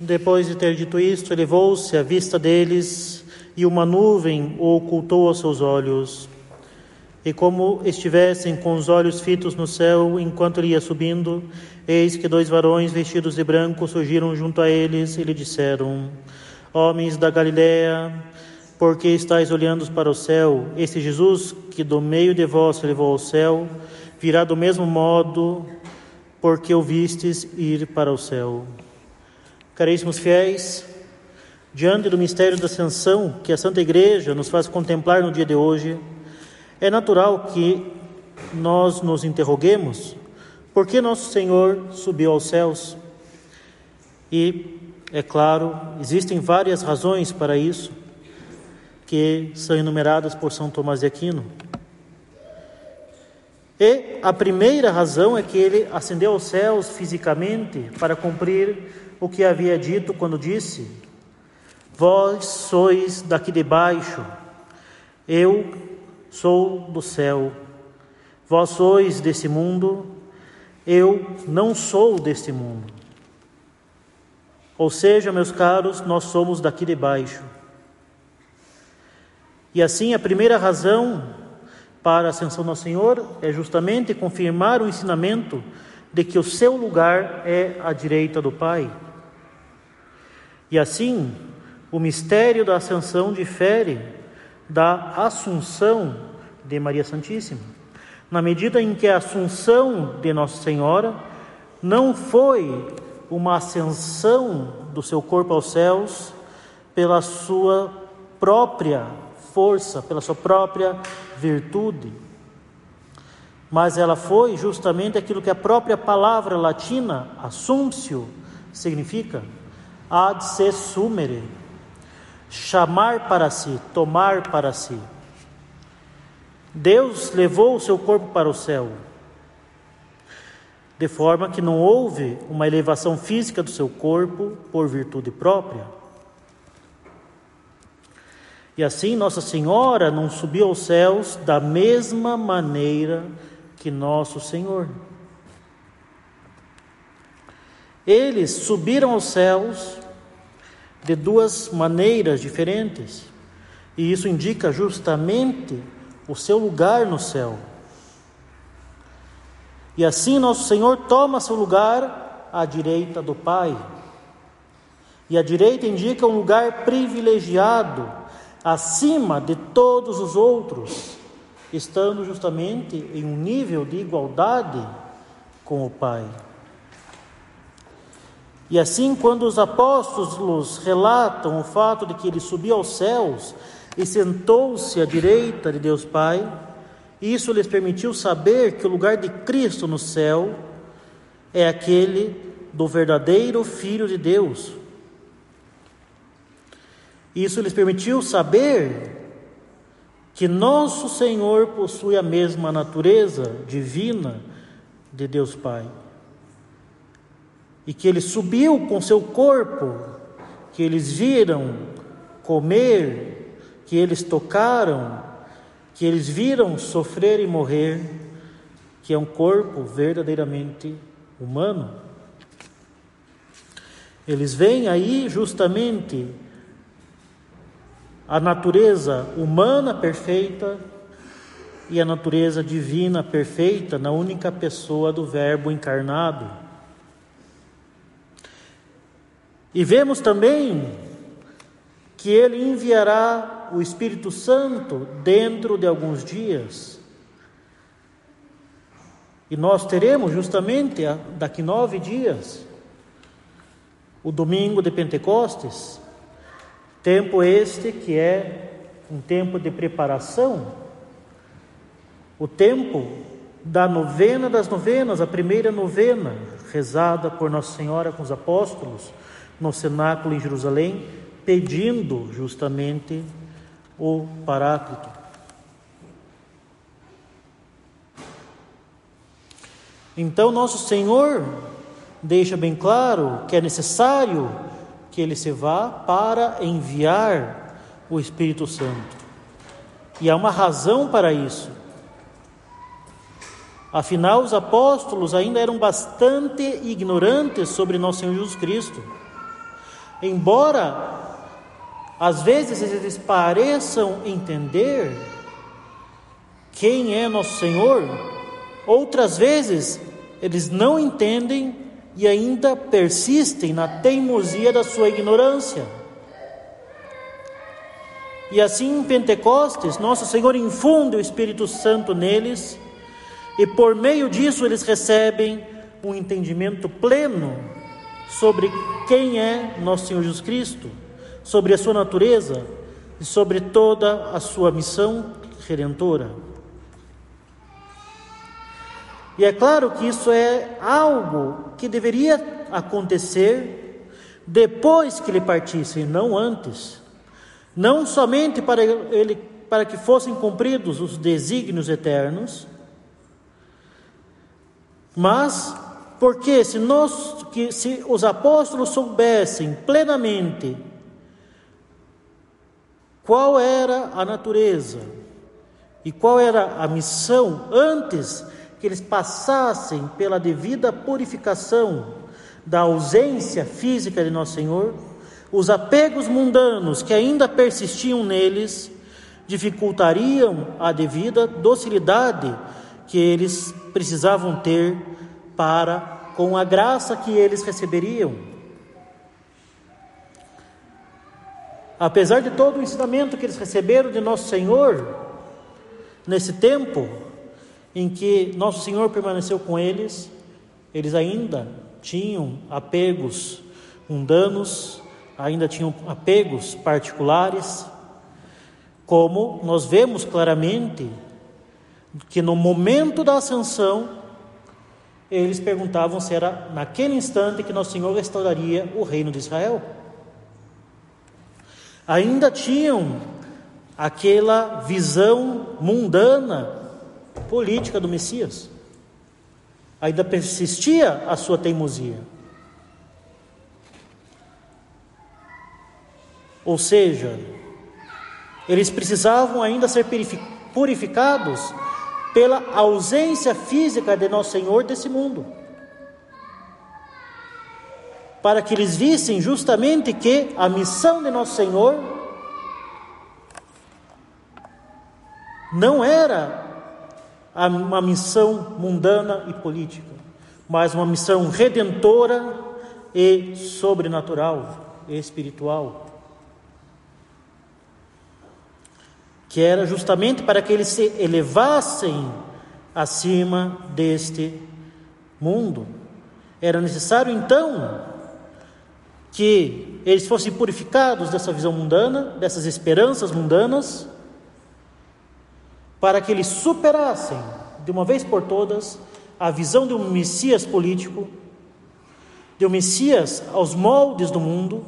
Depois de ter dito isto, elevou-se à vista deles e uma nuvem o ocultou aos seus olhos. E como estivessem com os olhos fitos no céu enquanto ele ia subindo, eis que dois varões vestidos de branco surgiram junto a eles e lhe disseram: Homens da Galiléia, por que estáis olhando para o céu? Este Jesus, que do meio de vós se levou ao céu, virá do mesmo modo, porque o vistes ir para o céu. Caríssimos fiéis, diante do mistério da ascensão que a Santa Igreja nos faz contemplar no dia de hoje, é natural que nós nos interroguemos por que nosso Senhor subiu aos céus. E, é claro, existem várias razões para isso, que são enumeradas por São Tomás de Aquino. E a primeira razão é que ele ascendeu aos céus fisicamente para cumprir o que havia dito quando disse: Vós sois daqui de baixo, eu sou do céu. Vós sois desse mundo, eu não sou deste mundo. Ou seja, meus caros, nós somos daqui de baixo. E assim, a primeira razão para a ascensão do Senhor é justamente confirmar o ensinamento de que o seu lugar é à direita do Pai. E assim, o mistério da ascensão difere da assunção de Maria Santíssima, na medida em que a assunção de Nossa Senhora não foi uma ascensão do seu corpo aos céus pela sua própria força, pela sua própria virtude, mas ela foi justamente aquilo que a própria palavra latina, assumptio, significa ad se sumere, chamar para si, tomar para si. Deus levou o seu corpo para o céu, de forma que não houve uma elevação física do seu corpo por virtude própria. E assim Nossa Senhora não subiu aos céus da mesma maneira que nosso Senhor. Eles subiram aos céus de duas maneiras diferentes, e isso indica justamente o seu lugar no céu. E assim nosso Senhor toma seu lugar à direita do Pai. E a direita indica um lugar privilegiado, acima de todos os outros, estando justamente em um nível de igualdade com o Pai. E assim, quando os apóstolos relatam o fato de que ele subiu aos céus e sentou-se à direita de Deus Pai, isso lhes permitiu saber que o lugar de Cristo no céu é aquele do verdadeiro Filho de Deus. Isso lhes permitiu saber que nosso Senhor possui a mesma natureza divina de Deus Pai e que ele subiu com seu corpo, que eles viram comer, que eles tocaram, que eles viram sofrer e morrer, que é um corpo verdadeiramente humano. Eles veem aí justamente a natureza humana perfeita e a natureza divina perfeita na única pessoa do Verbo encarnado. E vemos também que ele enviará o Espírito Santo dentro de alguns dias. E nós teremos justamente daqui nove dias, o domingo de Pentecostes, tempo este que é um tempo de preparação, o tempo da novena das novenas, a primeira novena, rezada por Nossa Senhora com os apóstolos no cenáculo em Jerusalém, pedindo justamente o Paráclito. Então, nosso Senhor deixa bem claro que é necessário que ele se vá para enviar o Espírito Santo. E há uma razão para isso. Afinal, os apóstolos ainda eram bastante ignorantes sobre nosso Senhor Jesus Cristo. Embora às vezes eles pareçam entender quem é nosso Senhor, outras vezes eles não entendem e ainda persistem na teimosia da sua ignorância. E assim em Pentecostes, nosso Senhor infunde o Espírito Santo neles, e por meio disso eles recebem um entendimento pleno sobre quem é nosso Senhor Jesus Cristo sobre a sua natureza e sobre toda a sua missão redentora. E é claro que isso é algo que deveria acontecer depois que ele partisse, não antes. Não somente para ele para que fossem cumpridos os desígnios eternos, mas porque se nós que se os apóstolos soubessem plenamente qual era a natureza e qual era a missão antes que eles passassem pela devida purificação da ausência física de Nosso Senhor, os apegos mundanos que ainda persistiam neles dificultariam a devida docilidade que eles precisavam ter para com a graça que eles receberiam. Apesar de todo o ensinamento que eles receberam de Nosso Senhor, nesse tempo em que Nosso Senhor permaneceu com eles, eles ainda tinham apegos mundanos, ainda tinham apegos particulares, como nós vemos claramente que no momento da ascensão, eles perguntavam se era naquele instante que Nosso Senhor restauraria o reino de Israel ainda tinham aquela visão mundana política do Messias. Ainda persistia a sua teimosia. Ou seja, eles precisavam ainda ser purificados pela ausência física de nosso Senhor desse mundo para que eles vissem justamente que a missão de nosso Senhor não era uma missão mundana e política, mas uma missão redentora e sobrenatural e espiritual. Que era justamente para que eles se elevassem acima deste mundo. Era necessário então que eles fossem purificados dessa visão mundana, dessas esperanças mundanas, para que eles superassem, de uma vez por todas, a visão de um Messias político, de um Messias aos moldes do mundo,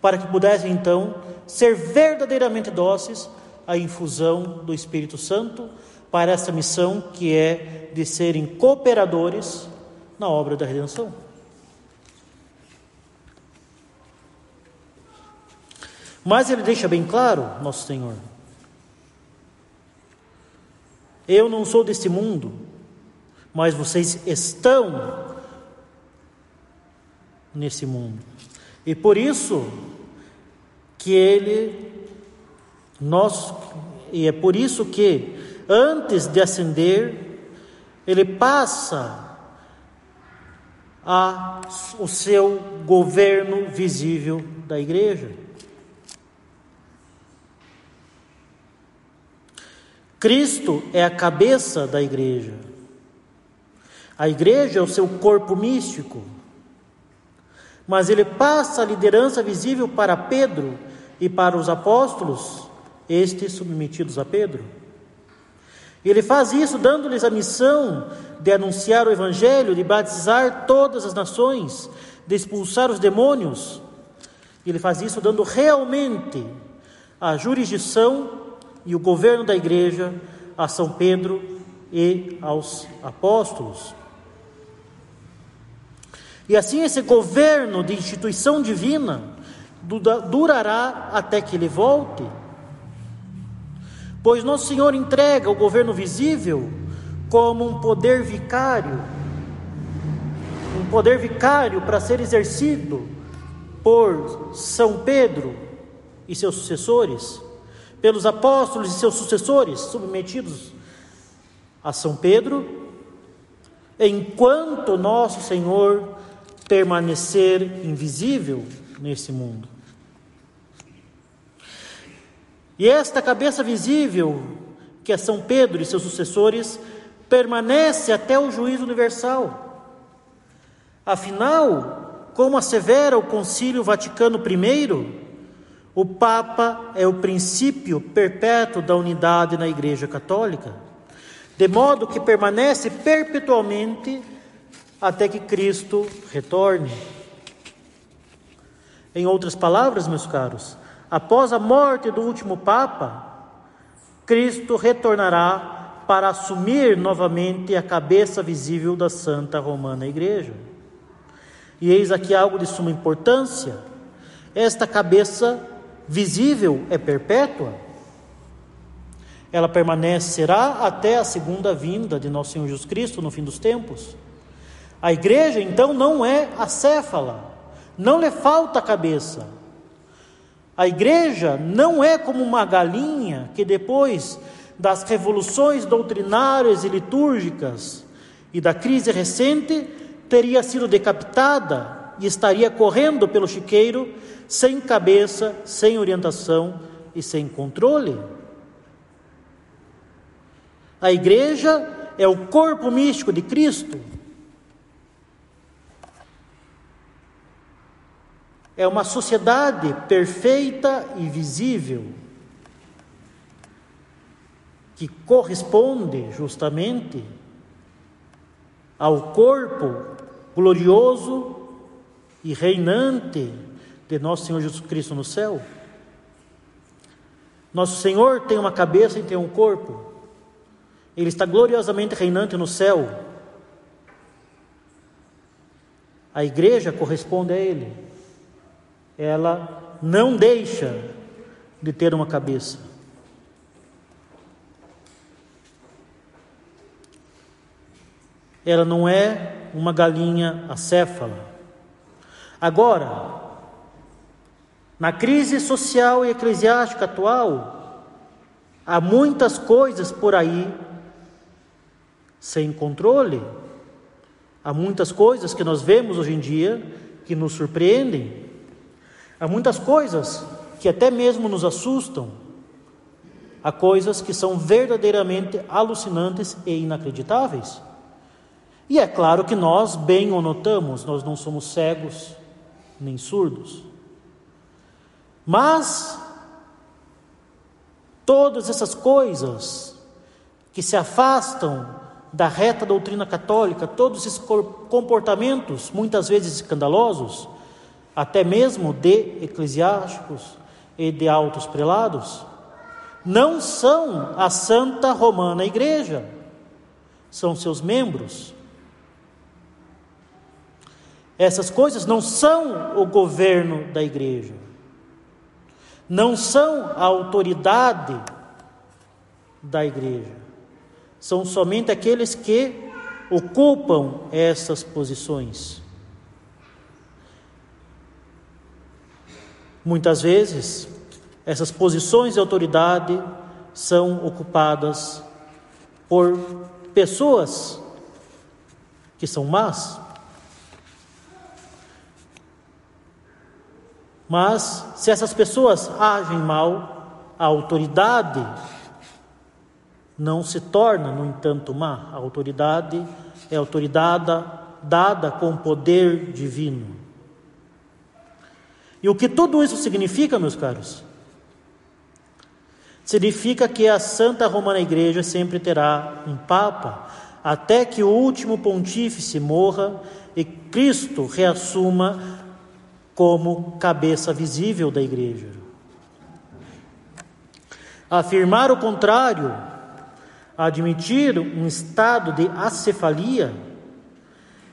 para que pudessem então ser verdadeiramente dóceis à infusão do Espírito Santo para essa missão que é de serem cooperadores na obra da redenção. Mas ele deixa bem claro, nosso Senhor, eu não sou deste mundo, mas vocês estão nesse mundo. E por isso que ele nós e é por isso que antes de ascender ele passa a o seu governo visível da igreja. Cristo é a cabeça da igreja. A igreja é o seu corpo místico. Mas ele passa a liderança visível para Pedro e para os apóstolos, estes submetidos a Pedro. Ele faz isso dando-lhes a missão de anunciar o Evangelho, de batizar todas as nações, de expulsar os demônios. Ele faz isso dando realmente a jurisdição e o governo da igreja a São Pedro e aos apóstolos. E assim esse governo de instituição divina durará até que ele volte. Pois Nosso Senhor entrega o governo visível como um poder vicário, um poder vicário para ser exercido por São Pedro e seus sucessores, pelos apóstolos e seus sucessores submetidos a São Pedro, enquanto nosso Senhor permanecer invisível nesse mundo. E esta cabeça visível, que é São Pedro e seus sucessores, permanece até o juízo universal. Afinal, como assevera o Concílio Vaticano I, o Papa é o princípio perpétuo da unidade na Igreja Católica, de modo que permanece perpetuamente até que Cristo retorne. Em outras palavras, meus caros, após a morte do último Papa, Cristo retornará para assumir novamente a cabeça visível da Santa Romana Igreja. E eis aqui algo de suma importância: esta cabeça visível é perpétua. Ela permanecerá até a segunda vinda de nosso Senhor Jesus Cristo no fim dos tempos. A igreja, então, não é acéfala, não lhe falta cabeça. A igreja não é como uma galinha que depois das revoluções doutrinárias e litúrgicas e da crise recente teria sido decapitada e estaria correndo pelo chiqueiro sem cabeça, sem orientação e sem controle. A igreja é o corpo místico de Cristo é uma sociedade perfeita e visível, que corresponde justamente ao corpo glorioso e reinante de nosso Senhor Jesus Cristo no céu. Nosso Senhor tem uma cabeça e tem um corpo. Ele está gloriosamente reinante no céu. A igreja corresponde a Ele ela não deixa de ter uma cabeça. Ela não é uma galinha acéfala. Agora, na crise social e eclesiástica atual, há muitas coisas por aí sem controle. Há muitas coisas que nós vemos hoje em dia que nos surpreendem. Há muitas coisas que até mesmo nos assustam. Há coisas que são verdadeiramente alucinantes e inacreditáveis. E é claro que nós bem o notamos, nós não somos cegos nem surdos. Mas todas essas coisas que se afastam da reta doutrina católica, todos esses comportamentos, muitas vezes escandalosos, até mesmo de eclesiásticos e de altos prelados, não são a Santa Romana Igreja, são seus membros. Essas coisas não são o governo da igreja, não são a autoridade da igreja, são somente aqueles que ocupam essas posições. Muitas vezes, essas posições de autoridade são ocupadas por pessoas que são más. Mas, se essas pessoas agem mal, a autoridade não se torna, no entanto, má. A autoridade é autoridade dada com poder divino. E o que tudo isso significa, meus caros? Significa que a Santa Romana Igreja sempre terá um Papa, até que o último pontífice morra e Cristo reassuma como cabeça visível da Igreja. Afirmar o contrário, admitir um estado de acefalia,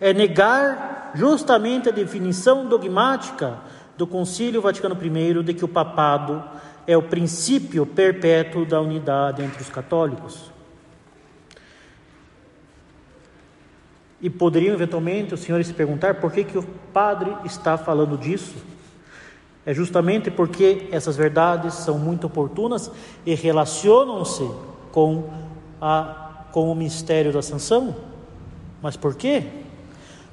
é negar justamente a definição dogmática do Concílio Vaticano I de que o papado é o princípio perpétuo da unidade entre os católicos. E poderiam eventualmente os senhores se perguntar por que, que o padre está falando disso? É justamente porque essas verdades são muito oportunas e relacionam-se com, a, com o mistério da ascensão. Mas por quê?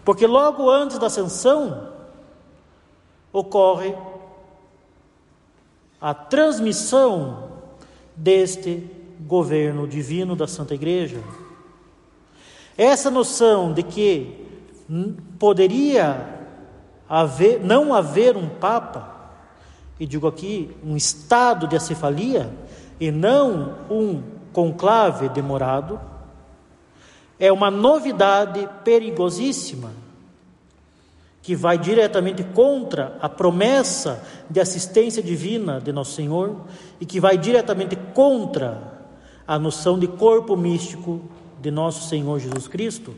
Porque logo antes da ascensão ocorre a transmissão deste governo divino da Santa Igreja. Essa noção de que poderia haver, não haver um Papa, e digo aqui um estado de acefalia, e não um conclave demorado, é uma novidade perigosíssima que vai diretamente contra a promessa de assistência divina de Nosso Senhor e que vai diretamente contra a noção de corpo místico de Nosso Senhor Jesus Cristo.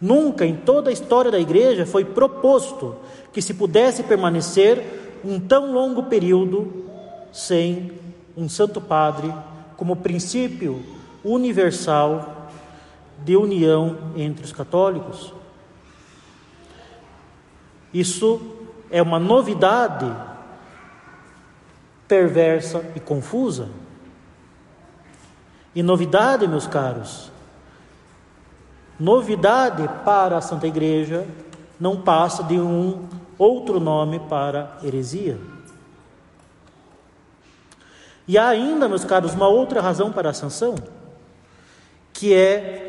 Nunca em toda a história da igreja foi proposto que se pudesse permanecer um tão longo período sem um Santo Padre como princípio universal de união entre os católicos. Isso é uma novidade perversa e confusa. E novidade, meus caros, novidade para a Santa Igreja não passa de um outro nome para heresia. E há ainda, meus caros, uma outra razão para a ascensão, que é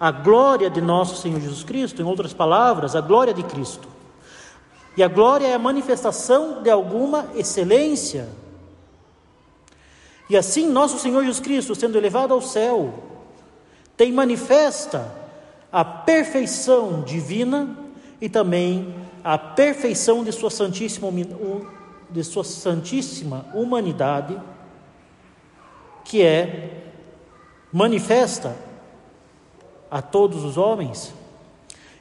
a glória de nosso Senhor Jesus Cristo, em outras palavras, a glória de Cristo. E a glória é a manifestação de alguma excelência. E assim, nosso Senhor Jesus Cristo, sendo elevado ao céu, tem manifesta a perfeição divina e também a perfeição de sua santíssima, de sua santíssima humanidade, que é manifesta a todos os homens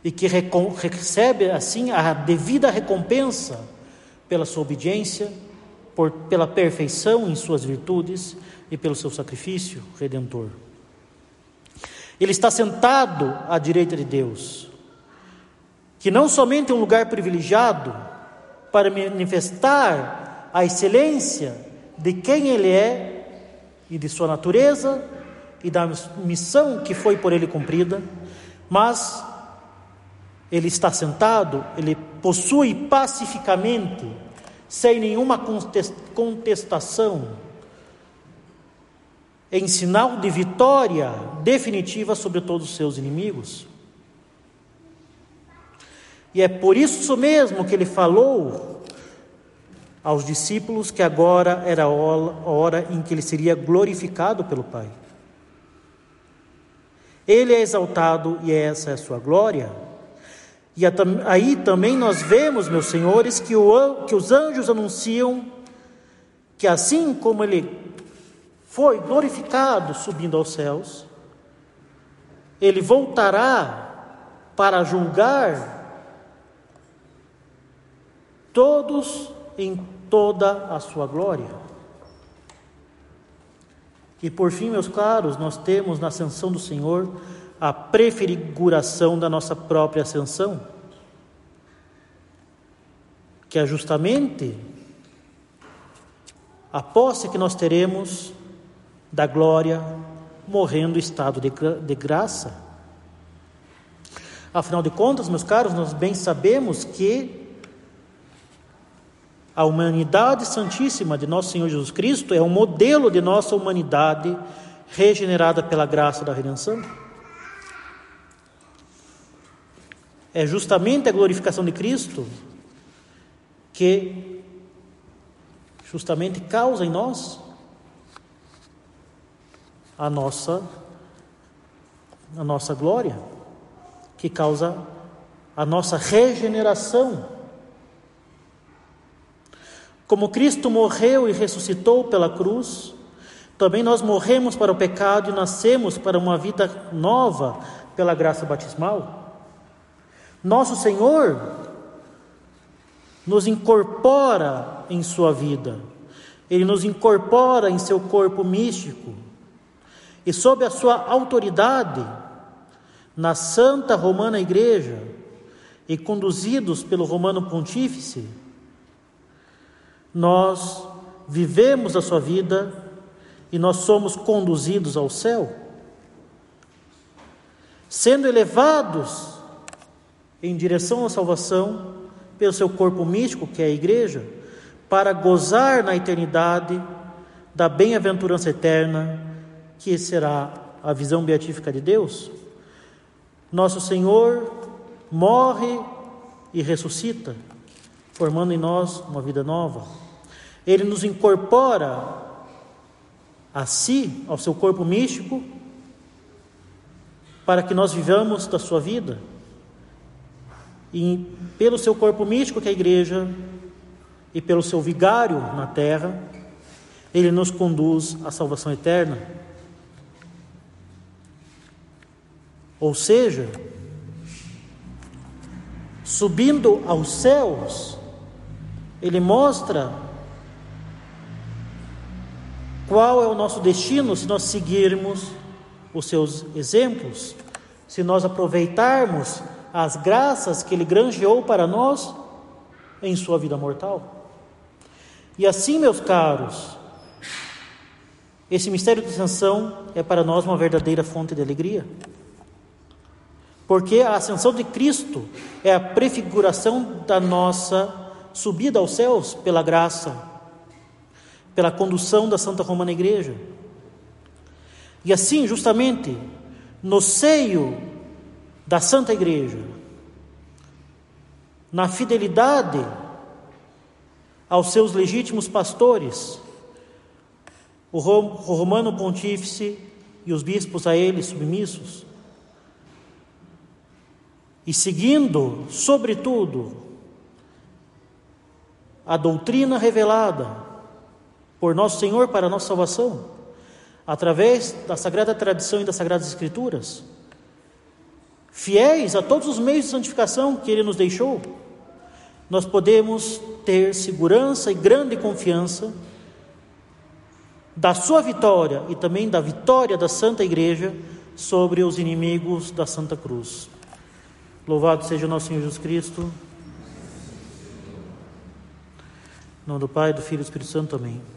e que recebe assim a devida recompensa pela sua obediência, por, pela perfeição em suas virtudes e pelo seu sacrifício redentor. Ele está sentado à direita de Deus, que não somente é um lugar privilegiado para manifestar a excelência de quem Ele é e de sua natureza e da missão que foi por Ele cumprida, mas ele está sentado, ele possui pacificamente, sem nenhuma contestação, em sinal de vitória definitiva sobre todos os seus inimigos. E é por isso mesmo que ele falou aos discípulos que agora era a hora em que ele seria glorificado pelo Pai. Ele é exaltado e essa é a sua glória. E aí também nós vemos, meus senhores, que, o, que os anjos anunciam que assim como ele foi glorificado subindo aos céus, ele voltará para julgar todos em toda a sua glória. E por fim, meus caros, nós temos na ascensão do Senhor a prefiguração da nossa própria ascensão, que é justamente a posse que nós teremos da glória morrendo estado de, de graça. Afinal de contas, meus caros, nós bem sabemos que a humanidade santíssima de nosso Senhor Jesus Cristo é um modelo de nossa humanidade regenerada pela graça da redenção. É justamente a glorificação de Cristo que justamente causa em nós a nossa a nossa glória, que causa a nossa regeneração. Como Cristo morreu e ressuscitou pela cruz, também nós morremos para o pecado e nascemos para uma vida nova pela graça batismal. Nosso Senhor nos incorpora em Sua vida, Ele nos incorpora em seu corpo místico, e sob a Sua autoridade, na Santa Romana Igreja, e conduzidos pelo Romano Pontífice, nós vivemos a sua vida e nós somos conduzidos ao céu, sendo elevados em direção à salvação pelo seu corpo místico, que é a igreja, para gozar na eternidade da bem-aventurança eterna, que será a visão beatífica de Deus. Nosso Senhor morre e ressuscita, formando em nós uma vida nova. Ele nos incorpora a si, ao seu corpo místico, para que nós vivamos da sua vida. E pelo seu corpo místico, que é a igreja, e pelo seu vigário na terra, ele nos conduz à salvação eterna. Ou seja, subindo aos céus, ele mostra qual é o nosso destino se nós seguirmos os seus exemplos, se nós aproveitarmos as graças que ele granjeou para nós em sua vida mortal. E assim, meus caros, esse mistério da ascensão é para nós uma verdadeira fonte de alegria. Porque a ascensão de Cristo é a prefiguração da nossa subida aos céus pela graça, pela condução da Santa Romana Igreja. E assim, justamente, no seio da Santa Igreja, na fidelidade aos seus legítimos pastores, o romano pontífice e os bispos a ele submissos, e seguindo, sobretudo, a doutrina revelada por nosso Senhor para a nossa salvação, através da sagrada tradição e das sagradas escrituras, fiéis a todos os meios de santificação que Ele nos deixou, nós podemos ter segurança e grande confiança da sua vitória e também da vitória da Santa Igreja sobre os inimigos da Santa Cruz. Louvado seja o nosso Senhor Jesus Cristo. Em nome do Pai, do Filho e do Espírito Santo. Amém.